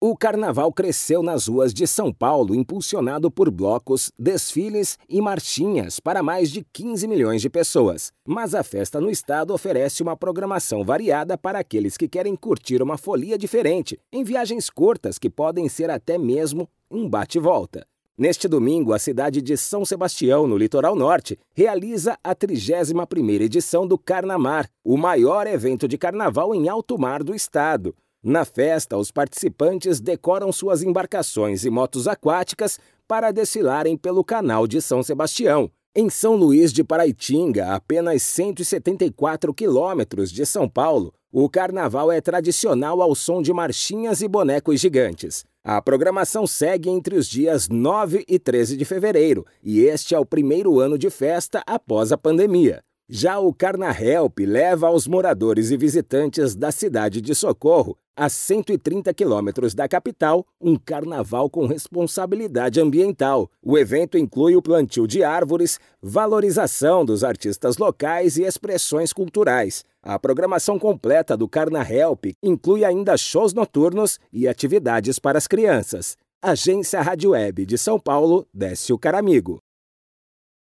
O carnaval cresceu nas ruas de São Paulo, impulsionado por blocos, desfiles e marchinhas para mais de 15 milhões de pessoas. Mas a festa no estado oferece uma programação variada para aqueles que querem curtir uma folia diferente, em viagens curtas que podem ser até mesmo um bate-volta. Neste domingo, a cidade de São Sebastião, no litoral norte, realiza a 31ª edição do Carnamar, o maior evento de carnaval em alto mar do estado. Na festa, os participantes decoram suas embarcações e motos aquáticas para desfilarem pelo canal de São Sebastião. Em São Luís de Paraitinga, apenas 174 quilômetros de São Paulo, o carnaval é tradicional ao som de marchinhas e bonecos gigantes. A programação segue entre os dias 9 e 13 de fevereiro, e este é o primeiro ano de festa após a pandemia. Já o Carnahelp leva aos moradores e visitantes da cidade de Socorro, a 130 quilômetros da capital, um carnaval com responsabilidade ambiental. O evento inclui o plantio de árvores, valorização dos artistas locais e expressões culturais. A programação completa do Carnahelp inclui ainda shows noturnos e atividades para as crianças. Agência Rádio Web de São Paulo, Décio Caramigo.